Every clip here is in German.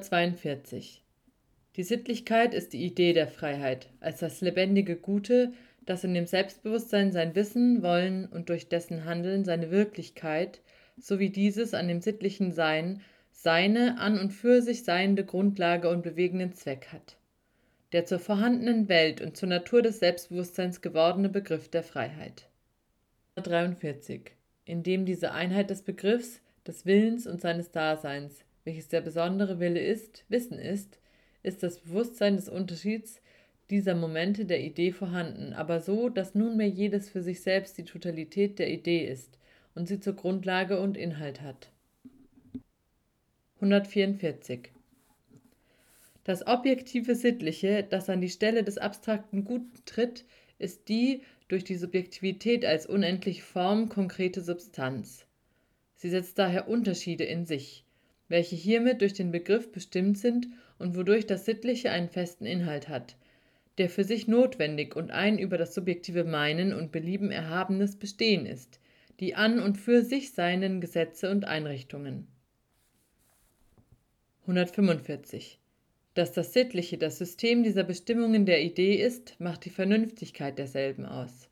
42. Die Sittlichkeit ist die Idee der Freiheit, als das lebendige Gute, das in dem Selbstbewusstsein sein Wissen, Wollen und durch dessen Handeln seine Wirklichkeit, sowie dieses an dem sittlichen Sein, seine an und für sich seiende Grundlage und bewegenden Zweck hat. Der zur vorhandenen Welt und zur Natur des Selbstbewusstseins gewordene Begriff der Freiheit. 43. Indem diese Einheit des Begriffs, des Willens und seines Daseins, welches der besondere Wille ist, Wissen ist, ist das Bewusstsein des Unterschieds dieser Momente der Idee vorhanden, aber so, dass nunmehr jedes für sich selbst die Totalität der Idee ist und sie zur Grundlage und Inhalt hat. 144. Das objektive Sittliche, das an die Stelle des abstrakten Guten tritt, ist die durch die Subjektivität als unendliche Form konkrete Substanz. Sie setzt daher Unterschiede in sich, welche hiermit durch den Begriff bestimmt sind und wodurch das Sittliche einen festen Inhalt hat, der für sich notwendig und ein über das subjektive Meinen und Belieben erhabenes Bestehen ist, die an und für sich seinen Gesetze und Einrichtungen. 145. Dass das Sittliche das System dieser Bestimmungen der Idee ist, macht die Vernünftigkeit derselben aus.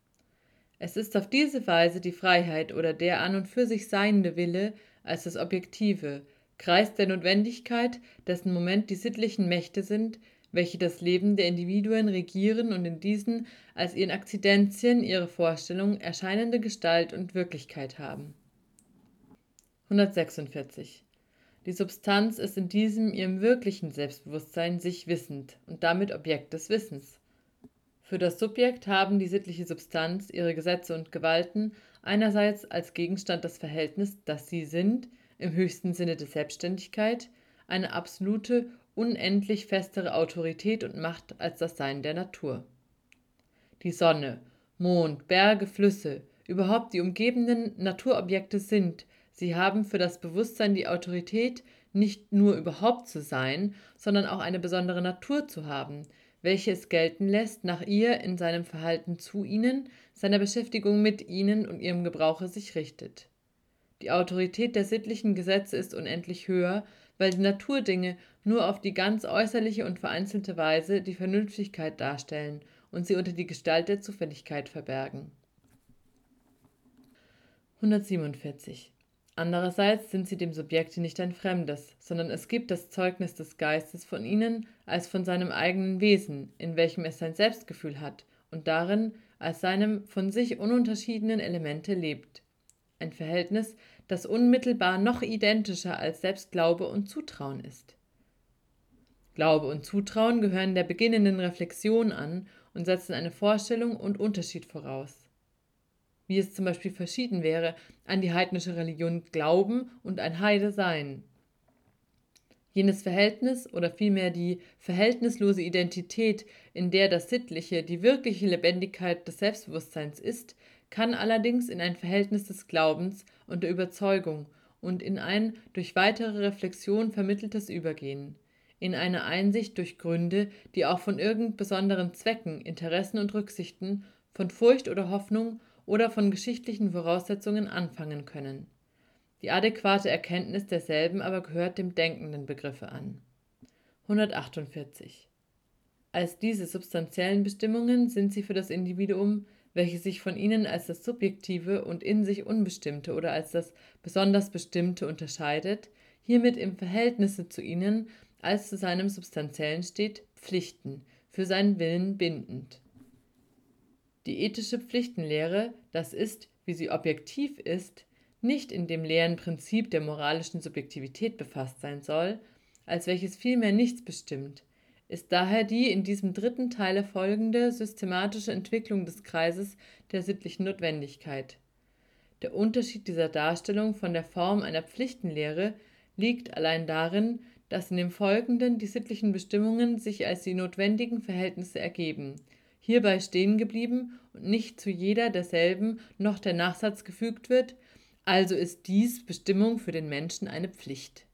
Es ist auf diese Weise die Freiheit oder der an und für sich seiende Wille als das Objektive, Kreis der Notwendigkeit, dessen Moment die sittlichen Mächte sind, welche das Leben der Individuen regieren und in diesen als ihren Akzidenzien ihre Vorstellung erscheinende Gestalt und Wirklichkeit haben. 146. Die Substanz ist in diesem ihrem wirklichen Selbstbewusstsein sich wissend und damit Objekt des Wissens. Für das Subjekt haben die sittliche Substanz ihre Gesetze und Gewalten einerseits als Gegenstand das Verhältnis, dass sie sind, im höchsten Sinne der Selbstständigkeit, eine absolute, unendlich festere Autorität und Macht als das Sein der Natur. Die Sonne, Mond, Berge, Flüsse, überhaupt die umgebenden Naturobjekte sind, sie haben für das Bewusstsein die Autorität, nicht nur überhaupt zu sein, sondern auch eine besondere Natur zu haben, welche es gelten lässt, nach ihr in seinem Verhalten zu ihnen, seiner Beschäftigung mit ihnen und ihrem Gebrauche sich richtet. Die Autorität der sittlichen Gesetze ist unendlich höher, weil die Naturdinge nur auf die ganz äußerliche und vereinzelte Weise die Vernünftigkeit darstellen und sie unter die Gestalt der Zufälligkeit verbergen. 147. Andererseits sind sie dem Subjekte nicht ein Fremdes, sondern es gibt das Zeugnis des Geistes von ihnen als von seinem eigenen Wesen, in welchem es sein Selbstgefühl hat und darin als seinem von sich ununterschiedenen Elemente lebt ein Verhältnis, das unmittelbar noch identischer als selbst Glaube und Zutrauen ist. Glaube und Zutrauen gehören der beginnenden Reflexion an und setzen eine Vorstellung und Unterschied voraus. Wie es zum Beispiel verschieden wäre, an die heidnische Religion glauben und ein Heide sein. Jenes Verhältnis oder vielmehr die verhältnislose Identität, in der das Sittliche die wirkliche Lebendigkeit des Selbstbewusstseins ist, kann allerdings in ein Verhältnis des Glaubens und der Überzeugung und in ein durch weitere Reflexion vermitteltes Übergehen, in eine Einsicht durch Gründe, die auch von irgend besonderen Zwecken, Interessen und Rücksichten, von Furcht oder Hoffnung oder von geschichtlichen Voraussetzungen anfangen können. Die adäquate Erkenntnis derselben aber gehört dem denkenden Begriffe an. 148. Als diese substanziellen Bestimmungen sind sie für das Individuum welche sich von ihnen als das Subjektive und in sich Unbestimmte oder als das besonders Bestimmte unterscheidet, hiermit im Verhältnisse zu ihnen als zu seinem Substanziellen steht, Pflichten, für seinen Willen bindend. Die ethische Pflichtenlehre, das ist, wie sie objektiv ist, nicht in dem leeren Prinzip der moralischen Subjektivität befasst sein soll, als welches vielmehr nichts bestimmt, ist daher die in diesem dritten Teile folgende systematische Entwicklung des Kreises der sittlichen Notwendigkeit. Der Unterschied dieser Darstellung von der Form einer Pflichtenlehre liegt allein darin, dass in dem Folgenden die sittlichen Bestimmungen sich als die notwendigen Verhältnisse ergeben, hierbei stehen geblieben und nicht zu jeder derselben noch der Nachsatz gefügt wird, also ist dies Bestimmung für den Menschen eine Pflicht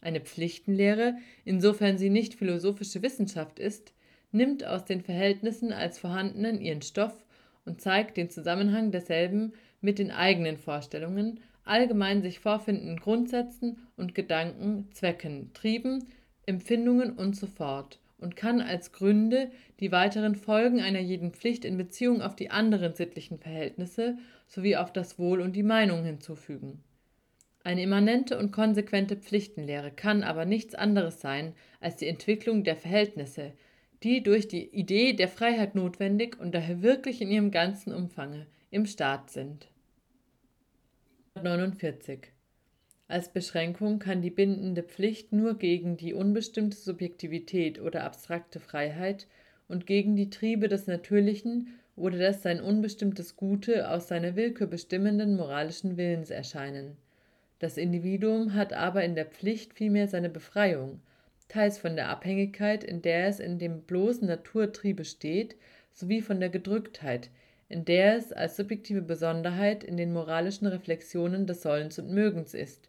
eine Pflichtenlehre, insofern sie nicht philosophische Wissenschaft ist, nimmt aus den Verhältnissen als vorhandenen ihren Stoff und zeigt den Zusammenhang derselben mit den eigenen Vorstellungen, allgemein sich vorfindenden Grundsätzen und Gedanken, Zwecken, Trieben, Empfindungen und so fort und kann als Gründe die weiteren Folgen einer jeden Pflicht in Beziehung auf die anderen sittlichen Verhältnisse sowie auf das Wohl und die Meinung hinzufügen. Eine immanente und konsequente Pflichtenlehre kann aber nichts anderes sein als die Entwicklung der Verhältnisse, die durch die Idee der Freiheit notwendig und daher wirklich in ihrem ganzen Umfange im Staat sind. 49. Als Beschränkung kann die bindende Pflicht nur gegen die unbestimmte Subjektivität oder abstrakte Freiheit und gegen die Triebe des Natürlichen oder des sein unbestimmtes Gute aus seiner Willkür bestimmenden moralischen Willens erscheinen. Das Individuum hat aber in der Pflicht vielmehr seine Befreiung, teils von der Abhängigkeit, in der es in dem bloßen Naturtriebe steht, sowie von der Gedrücktheit, in der es als subjektive Besonderheit in den moralischen Reflexionen des Sollens und Mögens ist,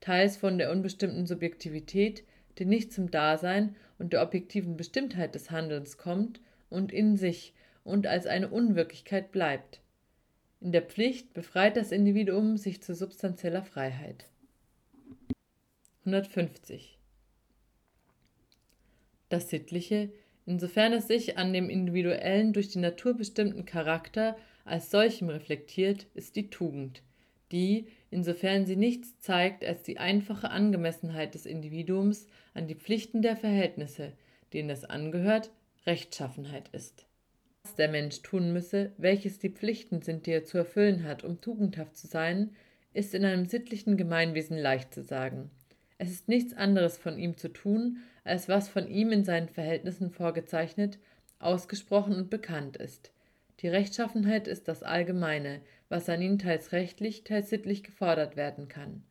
teils von der unbestimmten Subjektivität, die nicht zum Dasein und der objektiven Bestimmtheit des Handelns kommt und in sich und als eine Unwirklichkeit bleibt. In der Pflicht befreit das Individuum sich zu substanzieller Freiheit. 150. Das Sittliche, insofern es sich an dem individuellen durch die Natur bestimmten Charakter als solchem reflektiert, ist die Tugend, die, insofern sie nichts zeigt als die einfache Angemessenheit des Individuums an die Pflichten der Verhältnisse, denen es angehört, Rechtschaffenheit ist. Der Mensch tun müsse, welches die Pflichten sind, die er zu erfüllen hat, um tugendhaft zu sein, ist in einem sittlichen Gemeinwesen leicht zu sagen. Es ist nichts anderes von ihm zu tun, als was von ihm in seinen Verhältnissen vorgezeichnet, ausgesprochen und bekannt ist. Die Rechtschaffenheit ist das Allgemeine, was an ihn teils rechtlich, teils sittlich gefordert werden kann.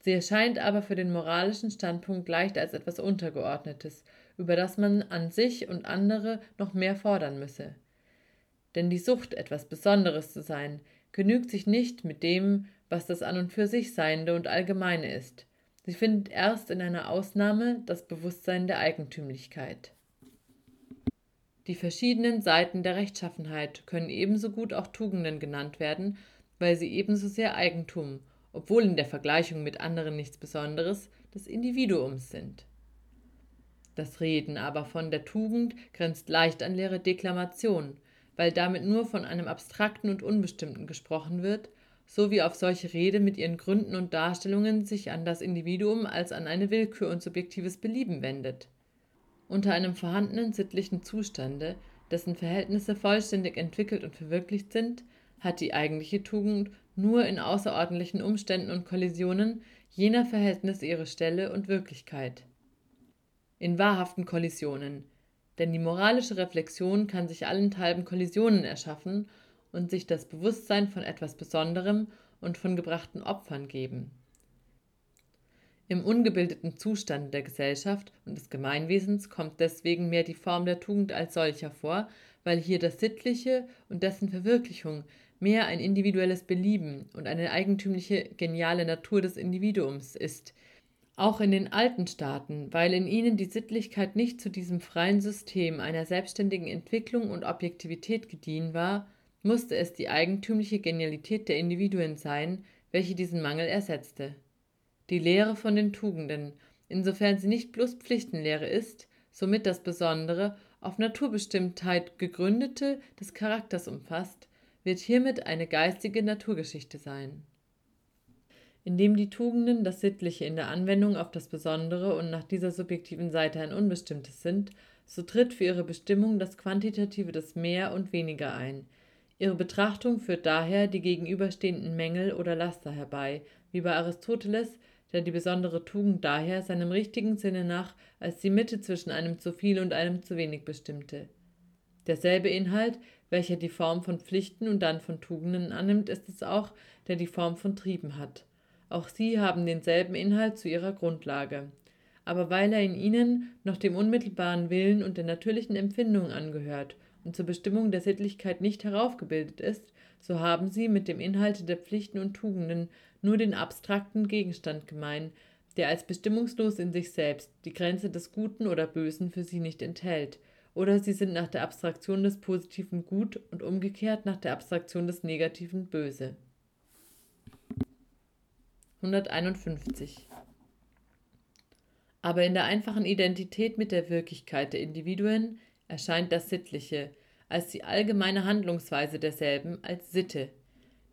Sie erscheint aber für den moralischen Standpunkt leicht als etwas Untergeordnetes, über das man an sich und andere noch mehr fordern müsse. Denn die Sucht, etwas Besonderes zu sein, genügt sich nicht mit dem, was das an und für sich Seiende und Allgemeine ist. Sie findet erst in einer Ausnahme das Bewusstsein der Eigentümlichkeit. Die verschiedenen Seiten der Rechtschaffenheit können ebenso gut auch Tugenden genannt werden, weil sie ebenso sehr Eigentum, obwohl in der Vergleichung mit anderen nichts Besonderes, des Individuums sind. Das Reden aber von der Tugend grenzt leicht an leere Deklamation, weil damit nur von einem Abstrakten und Unbestimmten gesprochen wird, so wie auf solche Rede mit ihren Gründen und Darstellungen sich an das Individuum als an eine Willkür und subjektives Belieben wendet. Unter einem vorhandenen sittlichen Zustande, dessen Verhältnisse vollständig entwickelt und verwirklicht sind, hat die eigentliche Tugend nur in außerordentlichen Umständen und Kollisionen jener Verhältnisse ihre Stelle und Wirklichkeit. In wahrhaften Kollisionen, denn die moralische Reflexion kann sich allenthalben Kollisionen erschaffen und sich das Bewusstsein von etwas Besonderem und von gebrachten Opfern geben im ungebildeten Zustand der Gesellschaft und des Gemeinwesens kommt deswegen mehr die Form der Tugend als solcher vor, weil hier das Sittliche und dessen Verwirklichung mehr ein individuelles Belieben und eine eigentümliche geniale Natur des Individuums ist. Auch in den alten Staaten, weil in ihnen die Sittlichkeit nicht zu diesem freien System einer selbstständigen Entwicklung und Objektivität gediehen war, musste es die eigentümliche Genialität der Individuen sein, welche diesen Mangel ersetzte die Lehre von den Tugenden, insofern sie nicht bloß Pflichtenlehre ist, somit das Besondere, auf Naturbestimmtheit gegründete des Charakters umfasst, wird hiermit eine geistige Naturgeschichte sein. Indem die Tugenden das Sittliche in der Anwendung auf das Besondere und nach dieser subjektiven Seite ein Unbestimmtes sind, so tritt für ihre Bestimmung das Quantitative des Mehr und Weniger ein. Ihre Betrachtung führt daher die gegenüberstehenden Mängel oder Laster herbei, wie bei Aristoteles der die besondere Tugend daher seinem richtigen Sinne nach als die Mitte zwischen einem zu viel und einem zu wenig bestimmte. Derselbe Inhalt, welcher die Form von Pflichten und dann von Tugenden annimmt, ist es auch, der die Form von Trieben hat. Auch sie haben denselben Inhalt zu ihrer Grundlage. Aber weil er in ihnen noch dem unmittelbaren Willen und der natürlichen Empfindung angehört und zur Bestimmung der Sittlichkeit nicht heraufgebildet ist, so haben sie mit dem Inhalte der Pflichten und Tugenden nur den abstrakten Gegenstand gemein, der als bestimmungslos in sich selbst die Grenze des Guten oder Bösen für sie nicht enthält, oder sie sind nach der Abstraktion des Positiven gut und umgekehrt nach der Abstraktion des Negativen böse. 151. Aber in der einfachen Identität mit der Wirklichkeit der Individuen erscheint das Sittliche als die allgemeine Handlungsweise derselben als Sitte,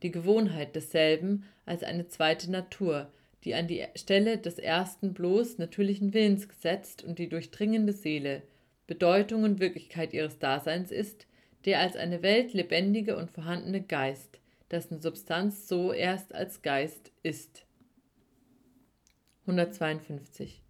die Gewohnheit desselben als eine zweite Natur, die an die Stelle des ersten bloß natürlichen Willens gesetzt und die durchdringende Seele, Bedeutung und Wirklichkeit ihres Daseins ist, der als eine Welt lebendige und vorhandene Geist, dessen Substanz so erst als Geist ist. 152.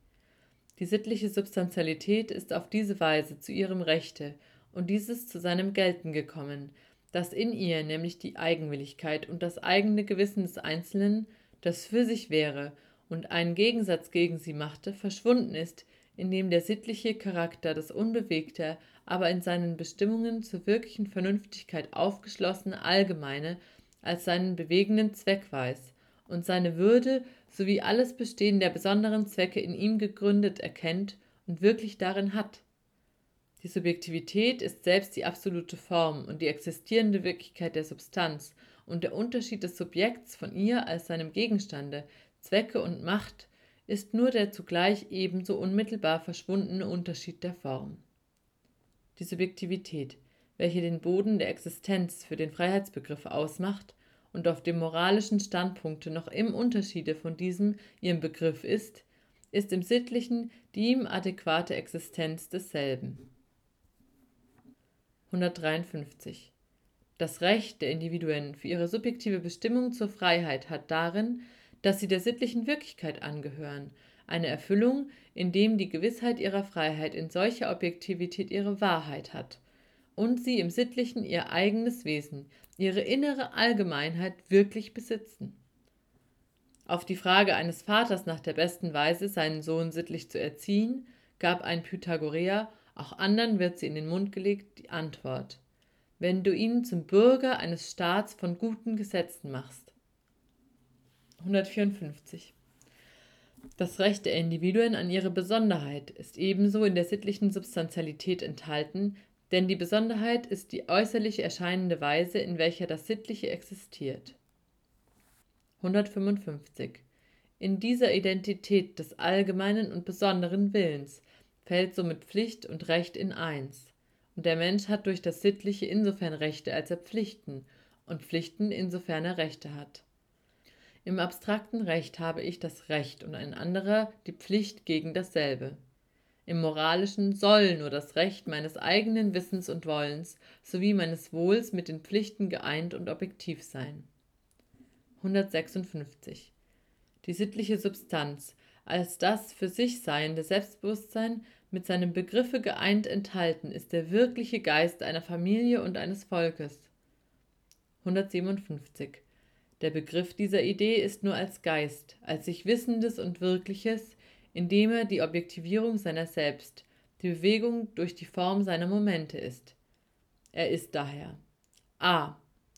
Die sittliche Substantialität ist auf diese Weise zu ihrem Rechte und dieses zu seinem Gelten gekommen, dass in ihr nämlich die Eigenwilligkeit und das eigene Gewissen des Einzelnen, das für sich wäre und einen Gegensatz gegen sie machte, verschwunden ist, indem der sittliche Charakter das unbewegte, aber in seinen Bestimmungen zur wirklichen Vernünftigkeit aufgeschlossene Allgemeine als seinen bewegenden Zweck weiß und seine Würde sowie alles Bestehen der besonderen Zwecke in ihm gegründet erkennt und wirklich darin hat. Die Subjektivität ist selbst die absolute Form und die existierende Wirklichkeit der Substanz und der Unterschied des Subjekts von ihr als seinem Gegenstande, Zwecke und Macht ist nur der zugleich ebenso unmittelbar verschwundene Unterschied der Form. Die Subjektivität, welche den Boden der Existenz für den Freiheitsbegriff ausmacht und auf dem moralischen Standpunkte noch im Unterschiede von diesem ihrem Begriff ist, ist im Sittlichen die ihm adäquate Existenz desselben. 153. Das Recht der Individuen für ihre subjektive Bestimmung zur Freiheit hat darin, dass sie der sittlichen Wirklichkeit angehören, eine Erfüllung, indem die Gewissheit ihrer Freiheit in solcher Objektivität ihre Wahrheit hat und sie im Sittlichen ihr eigenes Wesen, ihre innere Allgemeinheit wirklich besitzen. Auf die Frage eines Vaters nach der besten Weise, seinen Sohn sittlich zu erziehen, gab ein Pythagoreer auch anderen wird sie in den Mund gelegt, die Antwort. Wenn du ihn zum Bürger eines Staats von guten Gesetzen machst. 154. Das Recht der Individuen an ihre Besonderheit ist ebenso in der sittlichen Substantialität enthalten, denn die Besonderheit ist die äußerlich erscheinende Weise, in welcher das Sittliche existiert. 155. In dieser Identität des allgemeinen und besonderen Willens fällt somit Pflicht und Recht in eins. Und der Mensch hat durch das Sittliche insofern Rechte, als er Pflichten, und Pflichten insofern er Rechte hat. Im abstrakten Recht habe ich das Recht und ein anderer die Pflicht gegen dasselbe. Im moralischen soll nur das Recht meines eigenen Wissens und Wollens sowie meines Wohls mit den Pflichten geeint und objektiv sein. 156. Die sittliche Substanz, als das für sich seiende Selbstbewusstsein mit seinem Begriffe geeint enthalten ist der wirkliche Geist einer Familie und eines Volkes. 157. Der Begriff dieser Idee ist nur als Geist, als sich Wissendes und Wirkliches, indem er die Objektivierung seiner selbst, die Bewegung durch die Form seiner Momente ist. Er ist daher a.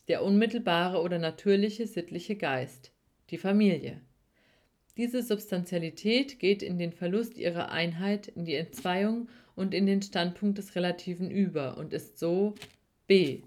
der unmittelbare oder natürliche sittliche Geist, die Familie. Diese Substantialität geht in den Verlust ihrer Einheit, in die Entzweiung und in den Standpunkt des Relativen über und ist so b.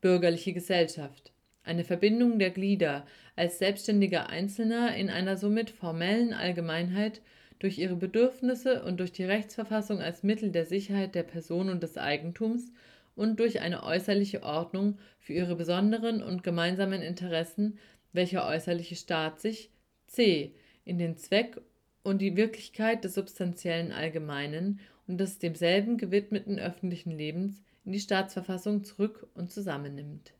Bürgerliche Gesellschaft. Eine Verbindung der Glieder als selbstständiger Einzelner in einer somit formellen Allgemeinheit durch ihre Bedürfnisse und durch die Rechtsverfassung als Mittel der Sicherheit der Person und des Eigentums und durch eine äußerliche Ordnung für ihre besonderen und gemeinsamen Interessen, welcher äußerliche Staat sich c in den Zweck und die Wirklichkeit des substanziellen Allgemeinen und des demselben gewidmeten öffentlichen Lebens in die Staatsverfassung zurück und zusammennimmt